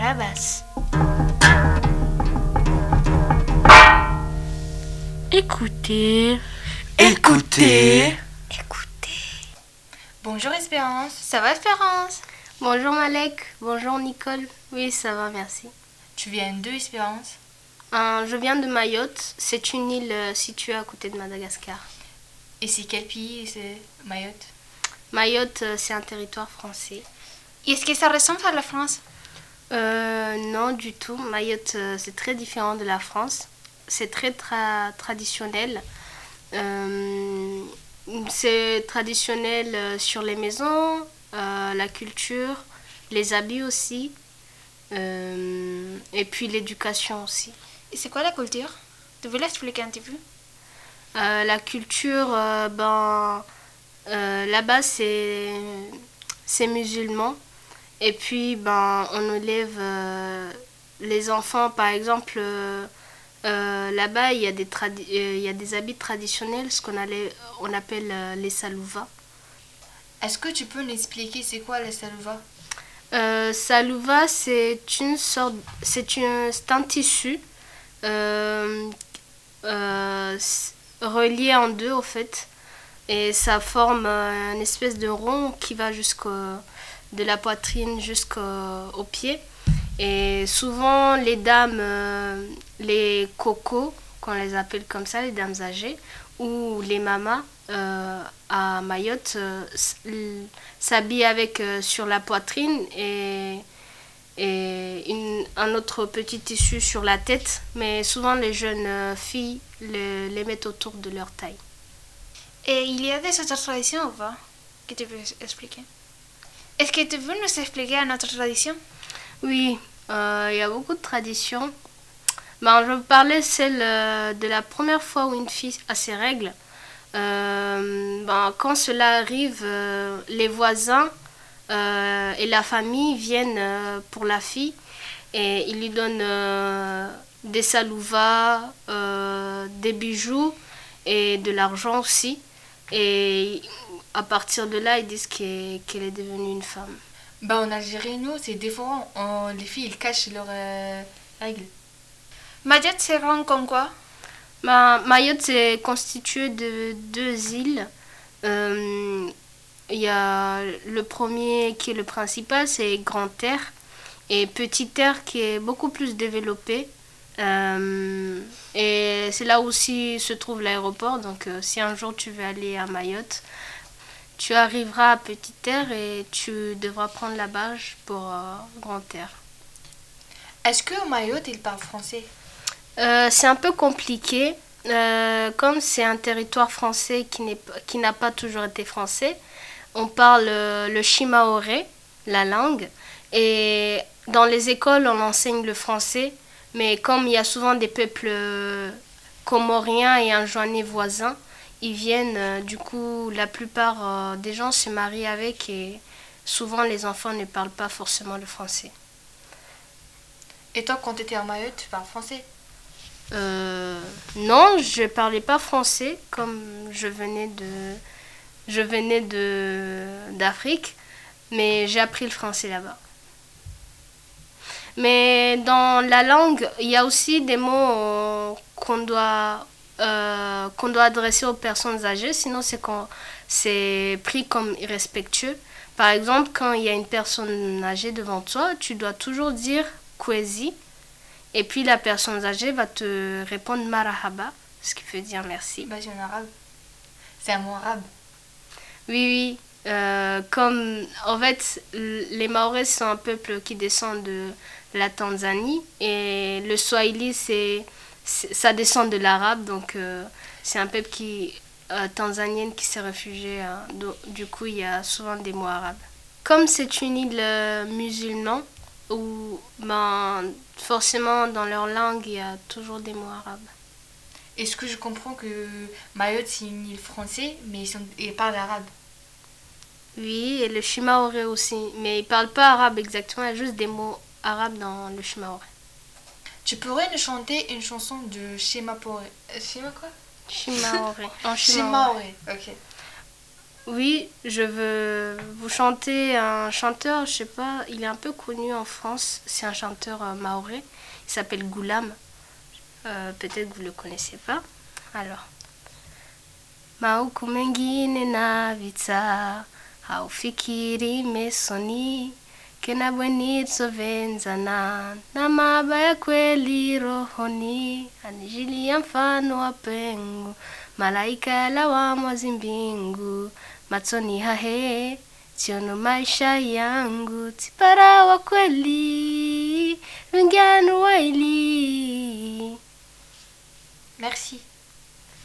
la basse. Écoutez. Écoutez. Écoutez. Bonjour Espérance. Ça va Espérance? Bonjour Malek. Bonjour Nicole. Oui, ça va, merci. Tu viens d'où Espérance? Euh, je viens de Mayotte. C'est une île euh, située à côté de Madagascar. Et c'est quel pays c'est Mayotte? Mayotte, euh, c'est un territoire français. Est-ce que ça ressemble à la France? Euh, non, du tout. Mayotte, euh, c'est très différent de la France. C'est très tra- traditionnel. Euh, c'est traditionnel sur les maisons, euh, la culture, les habits aussi, et puis l'éducation aussi. Et c'est quoi la culture? Tu veux l'expliquer un petit peu? La culture, ben, là-bas, c'est, c'est musulman. Et puis, ben, on élève euh, les enfants, par exemple, euh, euh, là-bas, il y, a des il y a des habits traditionnels, ce qu'on on appelle les salouva. Est-ce que tu peux nous expliquer c'est quoi la salouva? Salouva, c'est une sorte, c'est une, un tissu relié en deux au fait, et ça forme une espèce de rond qui va jusqu'au de la poitrine jusqu'au au pied. Et souvent les dames, euh, les cocos, qu'on les appelle comme ça, les dames âgées, ou les mamas euh, à Mayotte euh, s'habillent avec sur la poitrine et, et un autre petit tissu sur la tête. Mais souvent les jeunes filles le- les mettent autour de leur taille. Et il y a des autres traditions ou pas? Que tu peux expliquer? Est-ce que tu veux nous expliquer une autre tradition Oui, euh, il y a beaucoup de traditions. Ben, je vous parler celle de la première fois où une fille a ses règles. Euh, ben, quand cela arrive, euh, les voisins et la famille viennent pour la fille et ils lui donnent des salouvas, des bijoux et de l'argent aussi. Et à partir de là, ils disent qu'elle est devenue une femme. Bah en Algérie, nous, c'est différent. On- les filles, ils cachent leurs euh, règles. Mayotte c'est rond comme quoi? Ma- Mayotte est constitué de deux îles. Euh, Il y a le premier qui est le principal, c'est Grand Terre. Et Petit Terre qui est beaucoup plus développé. Euh, et c'est là aussi se trouve l'aéroport. Donc euh, si un jour tu veux aller à Mayotte, tu arriveras à Petit Terre et tu devras prendre la barge pour euh, Grand Terre. Est-ce que au Mayotte, ils parlent français? Euh, c'est un peu compliqué. Euh, comme c'est un territoire français qui n'a pas toujours été français, on parle le shimaoré, la langue, et dans les écoles on enseigne le français, mais comme il y a souvent des peuples comoriens et injoignés voisins, ils viennent, euh, du coup la plupart euh, des gens se marient avec et souvent les enfants ne parlent pas forcément le français. Et toi, quand tu étais en Mayotte, tu parles français? Euh, non, je parlais pas français comme je venais de je venais de d'Afrique, mais j'ai appris le français là-bas. Mais dans la langue, il y a aussi des mots euh, qu'on doit euh, qu'on doit adresser aux personnes âgées, sinon c'est c'est pris comme irrespectueux. Par exemple, quand il y a une personne âgée devant toi, tu dois toujours dire kwezi et puis la personne âgée va te répondre marahaba, ce qui veut dire merci. Bah, c'est en arabe. C'est un mot arabe. Oui, oui. euh, comme en fait, les Maoris sont un peuple qui descend de la Tanzanie et le Swahili, c'est- ça descend de l'arabe, donc euh, c'est un peuple qui euh, tanzanienne qui s'est réfugié. hein. Do- du coup, il y a souvent des mots arabes. Comme c'est une île euh, musulmane, où ben, forcément dans leur langue, il y a toujours des mots arabes. Est-ce que je comprends que Mayotte, c'est une île française, mais ils parlent arabe? Oui, et le shimaoré aussi. Mais ils parlent pas arabe exactement, il y a juste des mots arabes dans le shimaoré. Tu pourrais nous chanter une chanson de Shema Poré. euh, Shema quoi? En shimaoré. Shimaoré, ok. Oui, je veux vous chanter un chanteur, je sais pas, il est un peu connu en France, c'est un chanteur euh, maoré, il s'appelle Goulam. Euh, Peut-être que vous le connaissez pas. Alors. Mauku mengine na vita haufikiri mesoni tena bwenit sovenzana na maba ya kweli rohoni anijili ya mfano wa pengu malaika yalawamwazi mbingu machoni hahe siono maisha yangu. Tipara wa kweli ringanu waili Merci.